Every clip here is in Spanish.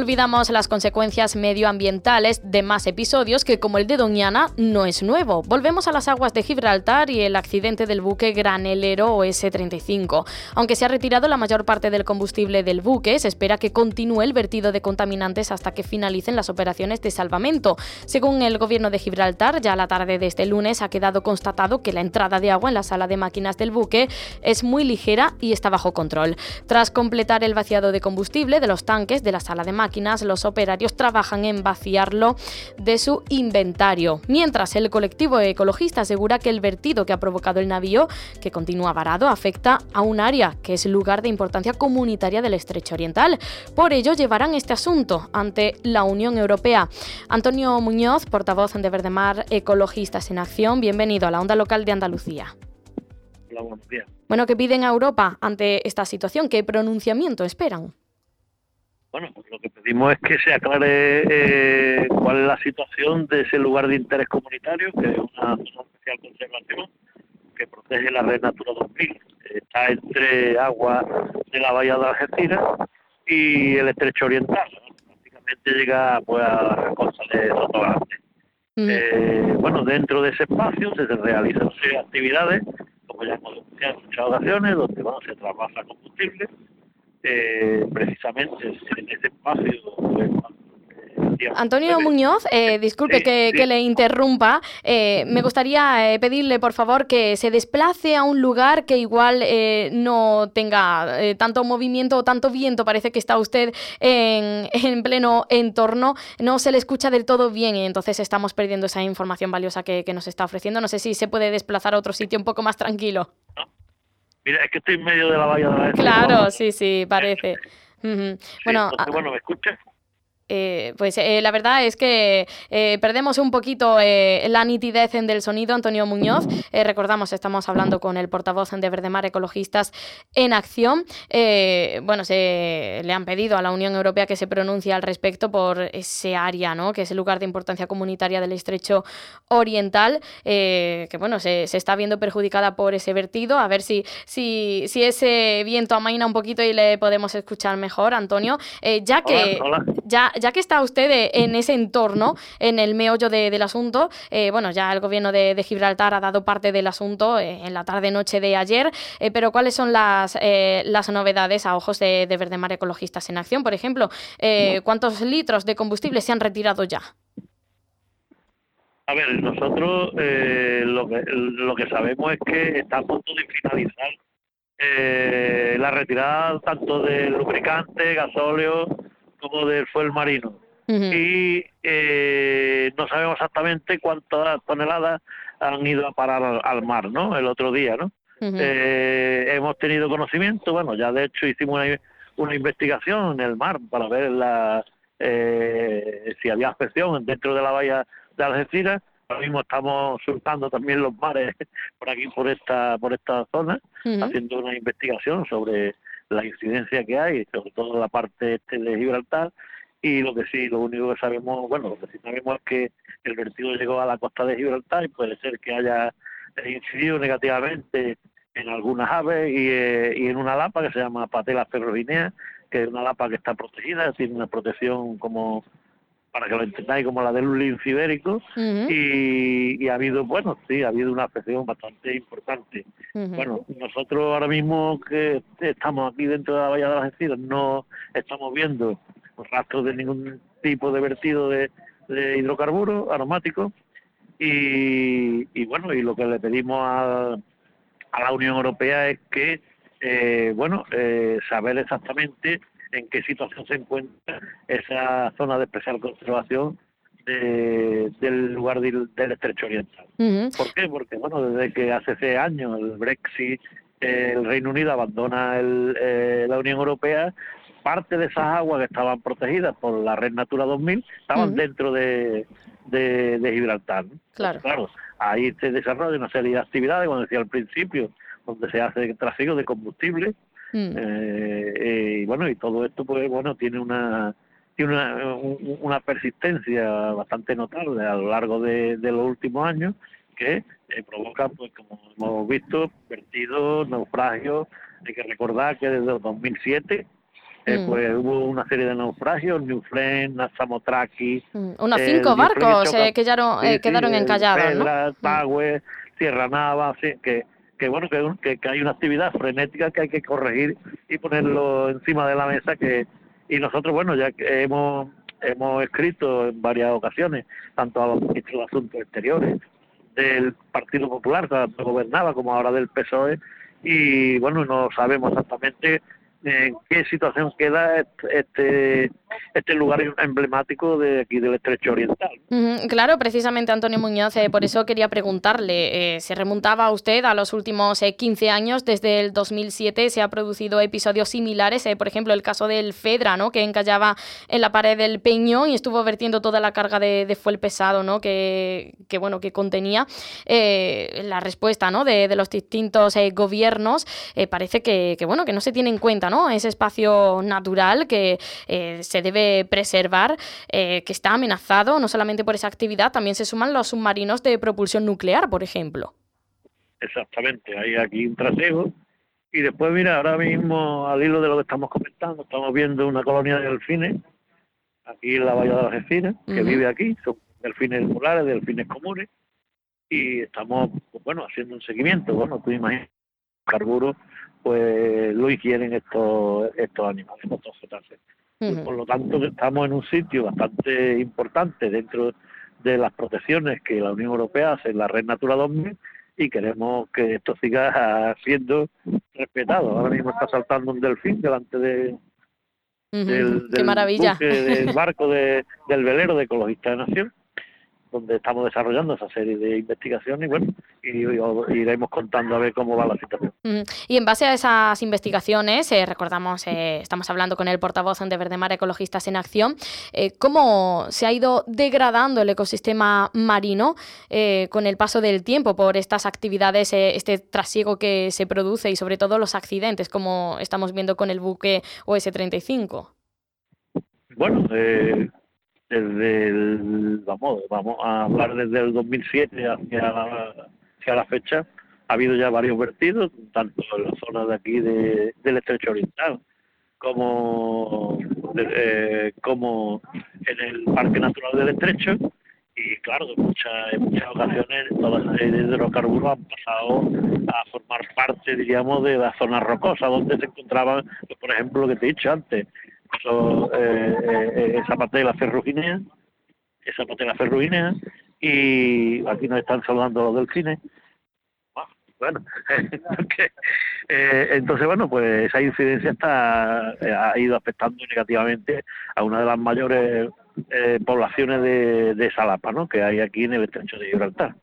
Olvidamos las consecuencias medioambientales de más episodios que, como el de Doñana, no es nuevo. Volvemos a las aguas de Gibraltar y el accidente del buque granelero OS-35. Aunque se ha retirado la mayor parte del combustible del buque, se espera que continúe el vertido de contaminantes hasta que finalicen las operaciones de salvamento. Según el gobierno de Gibraltar, ya a la tarde de este lunes ha quedado constatado que la entrada de agua en la sala de máquinas del buque es muy ligera y está bajo control. Tras completar el vaciado de combustible de los tanques de la sala de máquinas, los operarios trabajan en vaciarlo de su inventario. Mientras el colectivo ecologista asegura que el vertido que ha provocado el navío, que continúa varado, afecta a un área que es lugar de importancia comunitaria del estrecho oriental. Por ello, llevarán este asunto ante la Unión Europea. Antonio Muñoz, portavoz de Verdemar Ecologistas en Acción, bienvenido a la onda local de Andalucía. Hola, buenos días. Bueno, ¿qué piden a Europa ante esta situación? ¿Qué pronunciamiento esperan? Bueno, pues lo que pedimos es que se aclare eh, cuál es la situación de ese lugar de interés comunitario, que es una zona especial conservación que protege la red Natura 2000. Está entre agua de la bahía de Algeciras y el estrecho oriental. Prácticamente llega pues, a la costa de Sotogrande. Eh, bueno, dentro de ese espacio se realizan actividades, como ya hemos denunciado en muchas ocasiones, donde bueno, se trabaja combustible eh, precisamente en espacio. Antonio Muñoz, eh, disculpe que, le interrumpa. Eh, me gustaría eh, pedirle, por favor, que se desplace a un lugar que igual no tenga tanto movimiento o tanto viento. Parece que está usted en, en, pleno entorno. No se le escucha del todo bien y entonces estamos perdiendo esa información valiosa que, que nos está ofreciendo. No sé si se puede desplazar a otro sitio un poco más tranquilo. Mira, es que estoy en medio de la valla de la Claro, sí, sí, parece. bueno, bueno, ¿me escuchas? Eh, pues eh, la verdad es que eh, perdemos un poquito la nitidez del sonido, Antonio Muñoz. recordamos, estamos hablando con el portavoz de Verdemar Ecologistas en Acción. bueno, se le han pedido a la Unión Europea que se pronuncie al respecto por ese área, ¿no? que es el lugar de importancia comunitaria del estrecho oriental, que bueno, se, está viendo perjudicada por ese vertido. A ver si, si, si ese viento amaina un poquito y le podemos escuchar mejor, Antonio. ya que ya ya que está usted eh, en ese entorno, en el meollo del asunto, eh, bueno, ya el gobierno de, Gibraltar ha dado parte del asunto eh, en la tarde-noche de ayer, pero ¿cuáles son las, las novedades a ojos de, de Verdemar Ecologistas en Acción? Por ejemplo, ¿cuántos litros de combustible se han retirado ya? A ver, nosotros lo, que, lo que sabemos es que está a punto de finalizar la retirada tanto del lubricante, gasóleo, como del fuel marino. Y eh, no sabemos exactamente cuántas toneladas han ido a parar al, mar, ¿no? El otro día, ¿no? eh, hemos tenido conocimiento, bueno, ya de hecho hicimos una, una investigación en el mar para ver la, eh, si había afección dentro de la bahía de Algeciras. Ahora mismo estamos surcando también los mares por aquí, por esta, por esta zona, haciendo una investigación sobre la incidencia que hay, sobre todo la parte este de Gibraltar, y lo que sí, lo único que sabemos, bueno, lo que sí sabemos es que el vertido llegó a la costa de Gibraltar y puede ser que haya incidido negativamente en algunas aves y, eh, y en una lapa que se llama Patela ferrovinea, que es una lapa que está protegida, tiene una protección como para que lo entendáis como la del un ibérico y, ha habido bueno sí ha habido una afección bastante importante. Bueno nosotros ahora mismo que estamos aquí dentro de la bahía de las Algeciras no estamos viendo rastros de ningún tipo de vertido de, hidrocarburos aromáticos y, y, bueno y lo que le pedimos a, a la Unión Europea es que eh, bueno eh, saber exactamente en qué situación se encuentra esa zona de especial conservación del lugar del, estrecho oriental. ¿Por qué? Porque, bueno, desde que hace seis años el Brexit, el Reino Unido abandona el, eh, la Unión Europea, parte de esas aguas que estaban protegidas por la Red Natura 2000 estaban dentro de, de, Gibraltar. Claro. claro, ahí se desarrolla una serie de actividades, como decía al principio, donde se hace tráfico de combustible. Mm. Eh, eh, y bueno, y todo esto, pues bueno, tiene una tiene una, una persistencia bastante notable a lo largo de, los últimos años que eh, provoca, pues como hemos visto, vertidos, naufragios. Hay que recordar que desde el 2007 eh, mm. pues hubo una serie de naufragios, New Friend, Samotraki. Mm. Unos cinco barcos eh, quedaron, eh, quedaron encallados. ¿no? Mm. Sierra Nava, que, que bueno, que, hay una actividad frenética que hay que corregir y ponerlo encima de la mesa. que Y nosotros, bueno, ya que hemos, hemos escrito en varias ocasiones, tanto a los ministros de Asuntos Exteriores del Partido Popular, tanto gobernaba como ahora del PSOE, y bueno, no sabemos exactamente en qué situación queda este este lugar emblemático de aquí del Estrecho Oriental. claro, precisamente Antonio Muñoz, eh, por eso quería preguntarle, eh, ¿se remontaba usted a los últimos 15 eh, años? Desde el 2007 se ha producido episodios similares, por ejemplo el caso del Fedra, ¿no? que encallaba en la pared del Peñón y estuvo vertiendo toda la carga de, de fuel pesado ¿no? que, que, bueno, que contenía. la respuesta ¿no? de, de los distintos gobiernos parece que, que, bueno, que no se tiene en cuenta ¿no? ese espacio natural que se debe preservar, eh, que está amenazado no solamente por esa actividad, también se suman los submarinos de propulsión nuclear, por ejemplo. Exactamente, hay aquí un trasego. Y después, mira, ahora mismo, al hilo de lo que estamos comentando, estamos viendo una colonia de delfines, aquí en la Bahía de las Algeciras, que vive aquí, son delfines polares, delfines comunes, y estamos, pues, bueno, haciendo un seguimiento. Bueno, tú imaginas, carburo, pues lo hicieron estos, estos animales, estos cetáceos. Por lo tanto, estamos en un sitio bastante importante dentro de las protecciones que la Unión Europea hace en la Red Natura 2000 y queremos que esto siga siendo respetado. Ahora mismo está saltando un delfín delante de, del, del barco de, del velero de Ecologistas de Nación donde estamos desarrollando esa serie de investigaciones y bueno, y, iremos contando a ver cómo va la situación. Y en base a esas investigaciones, eh, recordamos, eh, estamos hablando con el portavoz de Verdemar Ecologistas en Acción, eh, cómo se ha ido degradando el ecosistema marino con el paso del tiempo por estas actividades, este trasiego que se produce y sobre todo los accidentes, como estamos viendo con el buque OS-35. Bueno, desde el, vamos, vamos a hablar desde el 2007 hacia la, hacia la fecha, ha habido ya varios vertidos, tanto en la zona de aquí de, del Estrecho Oriental como, eh, como en el Parque Natural del Estrecho. Y claro, en muchas, en muchas ocasiones todas las hidrocarburos han pasado a formar parte, diríamos, de la zona rocosa, donde se encontraban, pues, por ejemplo, lo que te he dicho antes, eso, eh, eh, esa parte de la esa parte de la y aquí nos están saludando los delfines. Ah, bueno, eh, entonces, bueno, pues esa incidencia está ha ido afectando negativamente a una de las mayores poblaciones de, de salapa, ¿no? Que hay aquí en el estrecho de Gibraltar.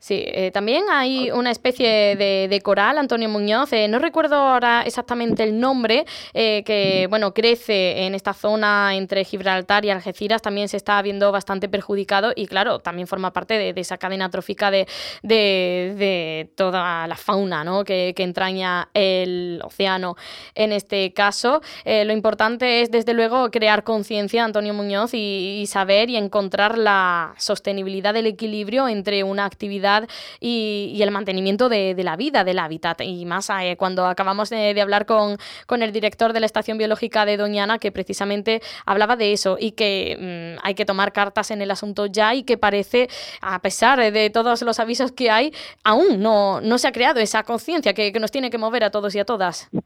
Sí, eh, también hay una especie de, coral, Antonio Muñoz, eh, no recuerdo ahora exactamente el nombre, eh, que bueno, crece en esta zona entre Gibraltar y Algeciras, también se está viendo bastante perjudicado y claro, también forma parte de, esa cadena trófica de, de, toda la fauna ¿no? que, entraña el océano en este caso. lo importante es desde luego crear conciencia, Antonio Muñoz, y saber y encontrar la sostenibilidad del equilibrio entre una actividad y, el mantenimiento de, la vida, del hábitat. Y más eh, cuando acabamos de, hablar con, con, el director de la Estación Biológica de Doñana, que precisamente hablaba de eso y que mm, hay que tomar cartas en el asunto ya y que parece, a pesar de todos los avisos que hay, aún no, no se ha creado esa conciencia que, nos tiene que mover a todos y a todas. No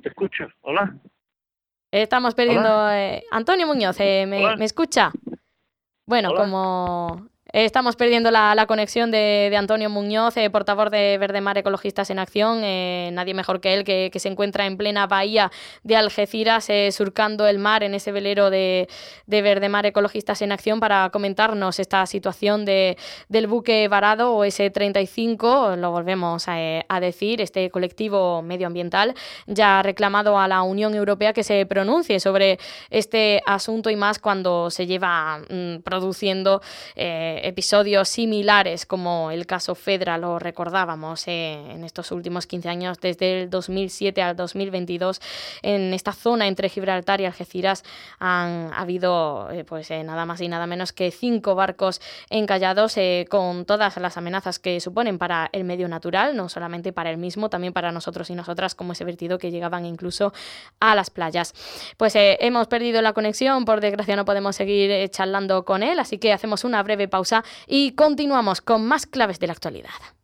te escucho. Hola. Estamos perdiendo. Eh, Antonio Muñoz, eh, ¿me, ¿me, escucha? Bueno, como estamos perdiendo la, conexión de, Antonio Muñoz, eh, portavoz de Verdemar Ecologistas en Acción. Eh, nadie mejor que él, que, se encuentra en plena bahía de Algeciras, eh, surcando el mar en ese velero de, de, Verdemar Ecologistas en Acción, para comentarnos esta situación de, del buque varado o ese 35, lo volvemos a, a decir, este colectivo medioambiental ya ha reclamado a la Unión Europea que se pronuncie sobre este asunto y más cuando se lleva mm, produciendo eh, episodios similares como el caso Fedra, lo recordábamos eh, en estos últimos 15 años, desde el 2007 al 2022, en esta zona entre Gibraltar y Algeciras han habido eh, pues nada más y nada menos que cinco barcos encallados con todas las amenazas que suponen para el medio natural, no solamente para el mismo, también para nosotros y nosotras, como ese vertido que llegaban incluso a las playas. Pues hemos perdido la conexión, por desgracia no podemos seguir charlando con él, así que hacemos una breve y continuamos con más claves de la actualidad.